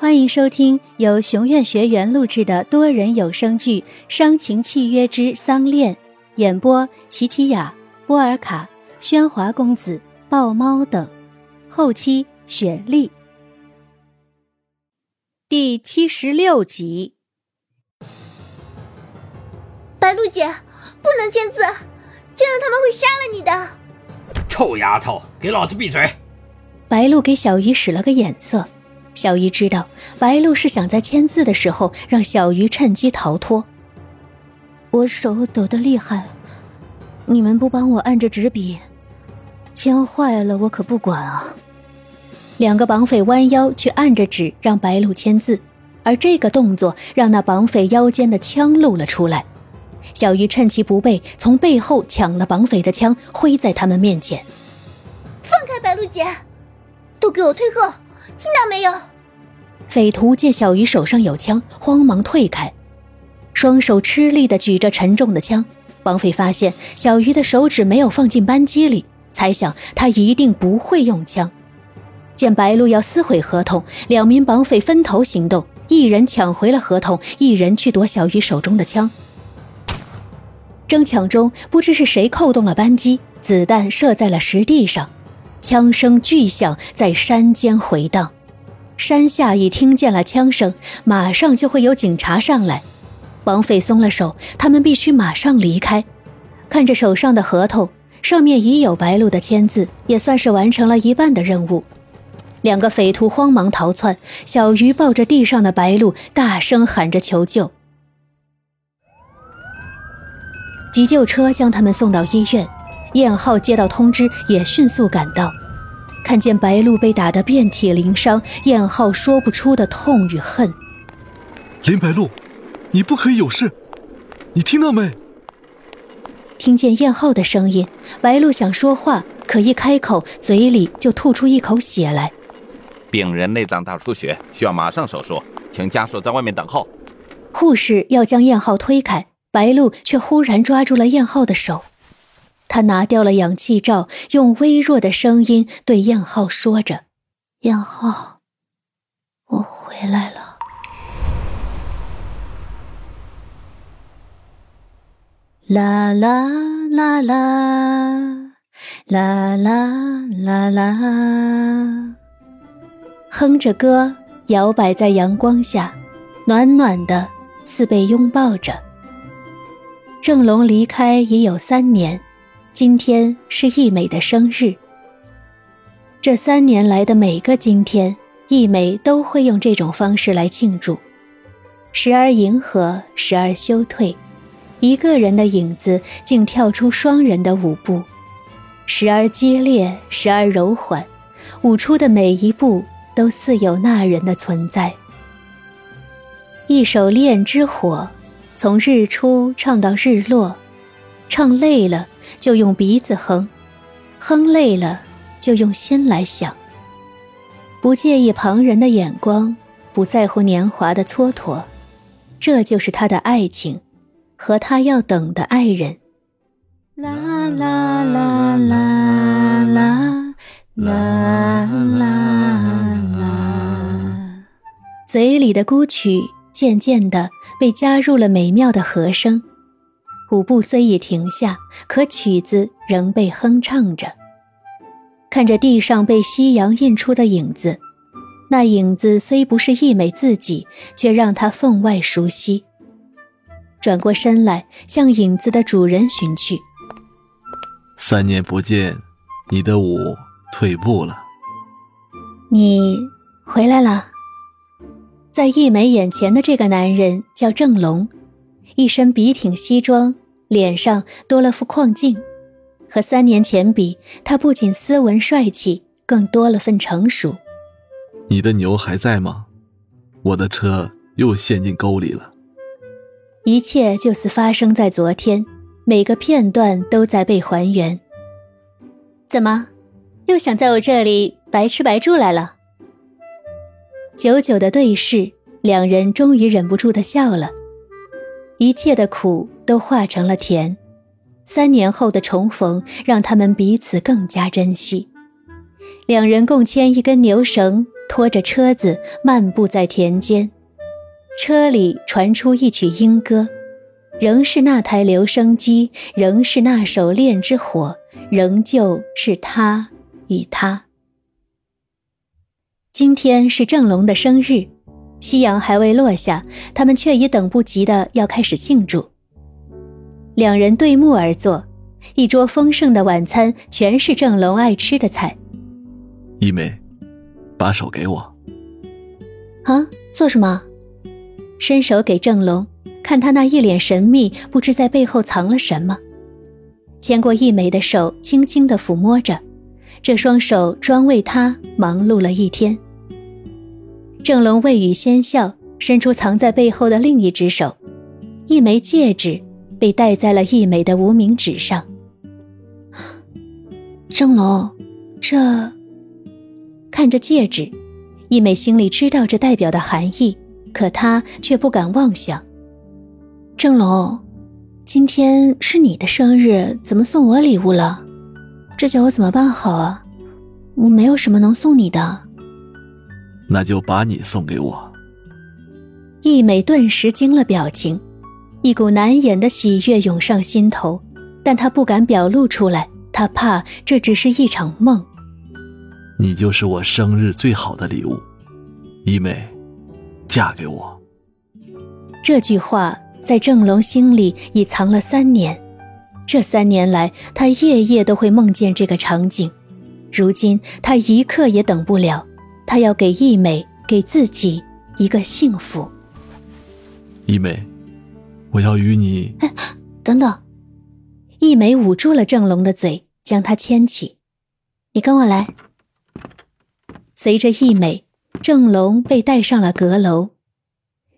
欢迎收听由熊院学员录制的多人有声剧《伤情契约之丧恋》，演播：琪琪雅、波尔卡、喧哗公子、豹猫等，后期雪莉。第七十六集。白露姐，不能签字，签了他们会杀了你的。臭丫头，给老子闭嘴！白露给小鱼使了个眼色。小鱼知道白露是想在签字的时候让小鱼趁机逃脱。我手抖得厉害，你们不帮我按着纸笔，签坏了我可不管啊！两个绑匪弯腰去按着纸让白露签字，而这个动作让那绑匪腰间的枪露了出来。小鱼趁其不备，从背后抢了绑匪的枪，挥在他们面前。放开白露姐，都给我退后！听到没有？匪徒见小鱼手上有枪，慌忙退开，双手吃力的举着沉重的枪。绑匪发现小鱼的手指没有放进扳机里，猜想他一定不会用枪。见白鹿要撕毁合同，两名绑匪分头行动，一人抢回了合同，一人去夺小鱼手中的枪。争抢中，不知是谁扣动了扳机，子弹射在了石地上。枪声巨响，在山间回荡。山下已听见了枪声，马上就会有警察上来。绑匪松了手，他们必须马上离开。看着手上的合同，上面已有白露的签字，也算是完成了一半的任务。两个匪徒慌忙逃窜，小鱼抱着地上的白露，大声喊着求救。急救车将他们送到医院。燕浩接到通知，也迅速赶到，看见白露被打得遍体鳞伤，燕浩说不出的痛与恨。林白露，你不可以有事，你听到没？听见燕浩的声音，白露想说话，可一开口，嘴里就吐出一口血来。病人内脏大出血，需要马上手术，请家属在外面等候。护士要将燕浩推开，白露却忽然抓住了燕浩的手。他拿掉了氧气罩，用微弱的声音对燕浩说着：“燕浩，我回来了。”啦啦啦啦，啦啦啦啦，哼着歌，摇摆在阳光下，暖暖的，似被拥抱着。郑龙离开已有三年。今天是易美的生日。这三年来的每个今天，易美都会用这种方式来庆祝，时而迎合，时而休退，一个人的影子竟跳出双人的舞步，时而激烈，时而柔缓，舞出的每一步都似有那人的存在。一首《恋之火》，从日出唱到日落，唱累了。就用鼻子哼，哼累了就用心来想。不介意旁人的眼光，不在乎年华的蹉跎，这就是他的爱情，和他要等的爱人。啦啦啦啦啦啦啦啦，嘴里的孤曲渐渐的被加入了美妙的和声。舞步虽已停下，可曲子仍被哼唱着。看着地上被夕阳印出的影子，那影子虽不是易美自己，却让他分外熟悉。转过身来，向影子的主人寻去。三年不见，你的舞退步了。你回来了。在易美眼前的这个男人叫郑龙。一身笔挺西装，脸上多了副框镜，和三年前比，他不仅斯文帅气，更多了份成熟。你的牛还在吗？我的车又陷进沟里了。一切就似发生在昨天，每个片段都在被还原。怎么，又想在我这里白吃白住来了？久久的对视，两人终于忍不住的笑了。一切的苦都化成了甜，三年后的重逢让他们彼此更加珍惜。两人共牵一根牛绳，拖着车子漫步在田间，车里传出一曲莺歌，仍是那台留声机，仍是那首恋之火，仍旧是他与他。今天是郑龙的生日，夕阳还未落下，他们却已等不及的要开始庆祝。两人对目而坐，一桌丰盛的晚餐全是郑龙爱吃的菜。一梅，把手给我。啊，做什么？伸手给郑龙，看他那一脸神秘，不知在背后藏了什么。牵过一梅的手，轻轻的抚摸着，这双手专为他忙碌了一天。郑龙未语先笑，伸出藏在背后的另一只手，一枚戒指被戴在了一美的无名指上。郑龙，这……看着戒指，一美心里知道这代表的含义，可她却不敢妄想。郑龙，今天是你的生日，怎么送我礼物了？这叫我怎么办好啊？我没有什么能送你的。那就把你送给我。一美顿时惊了表情，一股难掩的喜悦涌上心头，但她不敢表露出来，她怕这只是一场梦。你就是我生日最好的礼物，一美，嫁给我。这句话在郑龙心里已藏了三年，这三年来，他夜夜都会梦见这个场景。如今他一刻也等不了，他要给一美，给自己一个幸福。一美，我要与你……哎，等等！一美捂住了郑龙的嘴，将他牵起。你跟我来。随着一美，郑龙被带上了阁楼。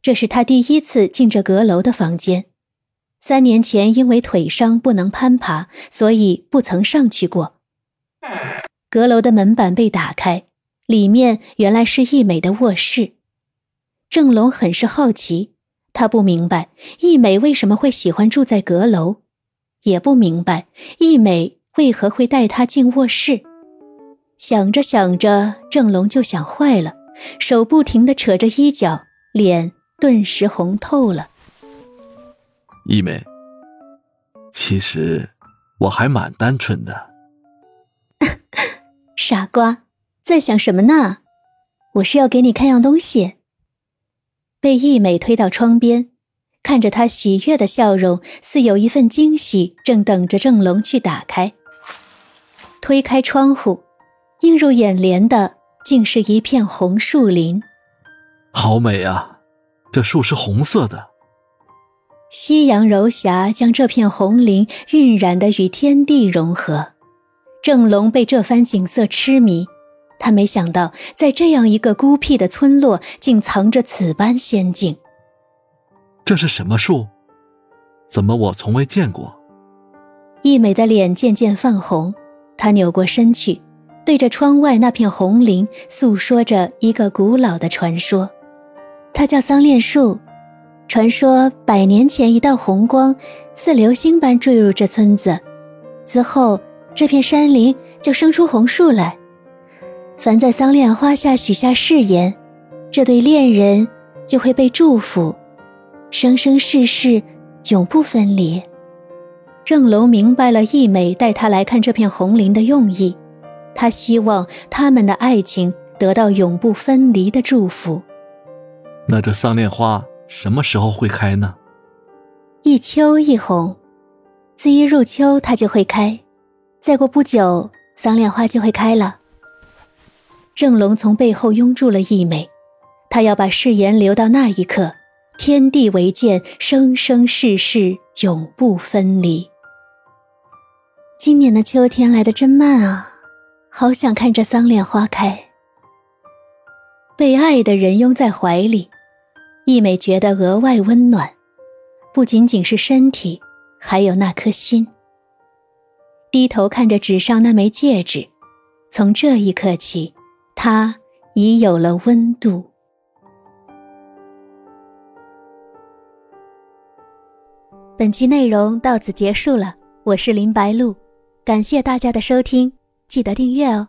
这是他第一次进这阁楼的房间。三年前因为腿伤不能攀爬，所以不曾上去过。阁楼的门板被打开，里面原来是易美的卧室。郑龙很是好奇，他不明白易美为什么会喜欢住在阁楼，也不明白易美为何会带他进卧室。想着想着，郑龙就想坏了，手不停的扯着衣角，脸顿时红透了。一美，其实我还蛮单纯的。傻瓜，在想什么呢？我是要给你看样东西。被一美推到窗边，看着她喜悦的笑容，似有一份惊喜正等着郑龙去打开。推开窗户。映入眼帘的竟是一片红树林，好美啊！这树是红色的。夕阳柔霞将这片红林晕染的与天地融合。郑龙被这番景色痴迷，他没想到在这样一个孤僻的村落，竟藏着此般仙境。这是什么树？怎么我从未见过？一美的脸渐渐泛红，她扭过身去。对着窗外那片红林，诉说着一个古老的传说。它叫桑恋树。传说百年前，一道红光似流星般坠入这村子，之后这片山林就生出红树来。凡在桑恋花下许下誓言，这对恋人就会被祝福，生生世世永不分离。郑楼明白了易美带他来看这片红林的用意。他希望他们的爱情得到永不分离的祝福。那这桑恋花什么时候会开呢？一秋一红，自一入秋它就会开，再过不久桑恋花就会开了。郑龙从背后拥住了一美，他要把誓言留到那一刻，天地为鉴，生生世世永不分离。今年的秋天来得真慢啊！好想看这桑恋花开，被爱的人拥在怀里，一美觉得额外温暖，不仅仅是身体，还有那颗心。低头看着纸上那枚戒指，从这一刻起，它已有了温度。本期内容到此结束了，我是林白露，感谢大家的收听。记得订阅哦。